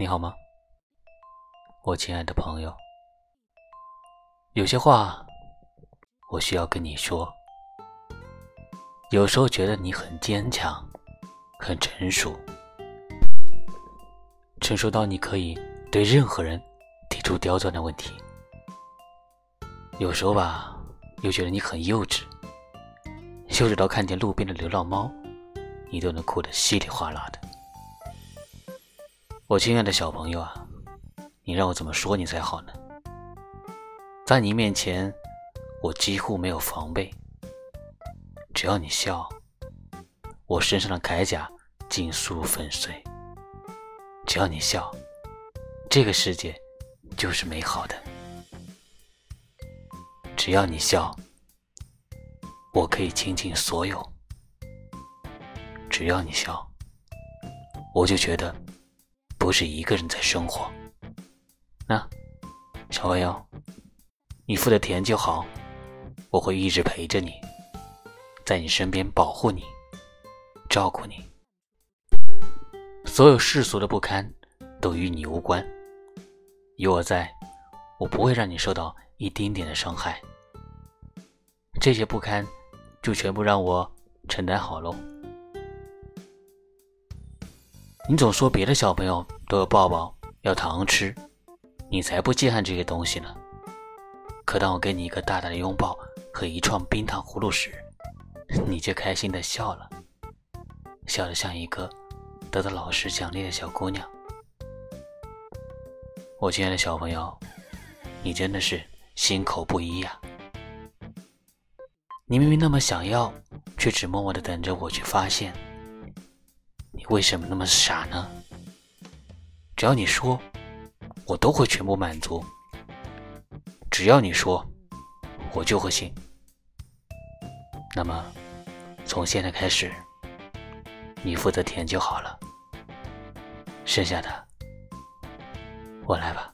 你好吗？我亲爱的朋友，有些话我需要跟你说。有时候觉得你很坚强，很成熟，成熟到你可以对任何人提出刁钻的问题。有时候吧，又觉得你很幼稚，幼稚到看见路边的流浪猫，你都能哭得稀里哗啦的。我亲爱的小朋友啊，你让我怎么说你才好呢？在你面前，我几乎没有防备。只要你笑，我身上的铠甲尽数粉碎；只要你笑，这个世界就是美好的；只要你笑，我可以倾尽所有；只要你笑，我就觉得不是一个人在生活。那小朋友，你付的甜就好，我会一直陪着你。在你身边保护你，照顾你，所有世俗的不堪都与你无关。有我在，我不会让你受到一丁点的伤害。这些不堪就全部让我承担好喽。你总说别的小朋友都要抱抱，要糖吃，你才不稀罕这些东西呢。可当我给你一个大大的拥抱和一串冰糖葫芦时，你就开心的笑了，笑得像一个得到老师奖励的小姑娘。我亲爱的小朋友，你真的是心口不一呀！你明明那么想要，却只默默的等着我去发现。你为什么那么傻呢？只要你说，我都会全部满足。只要你说，我就会信。那么，从现在开始，你负责填就好了，剩下的我来吧。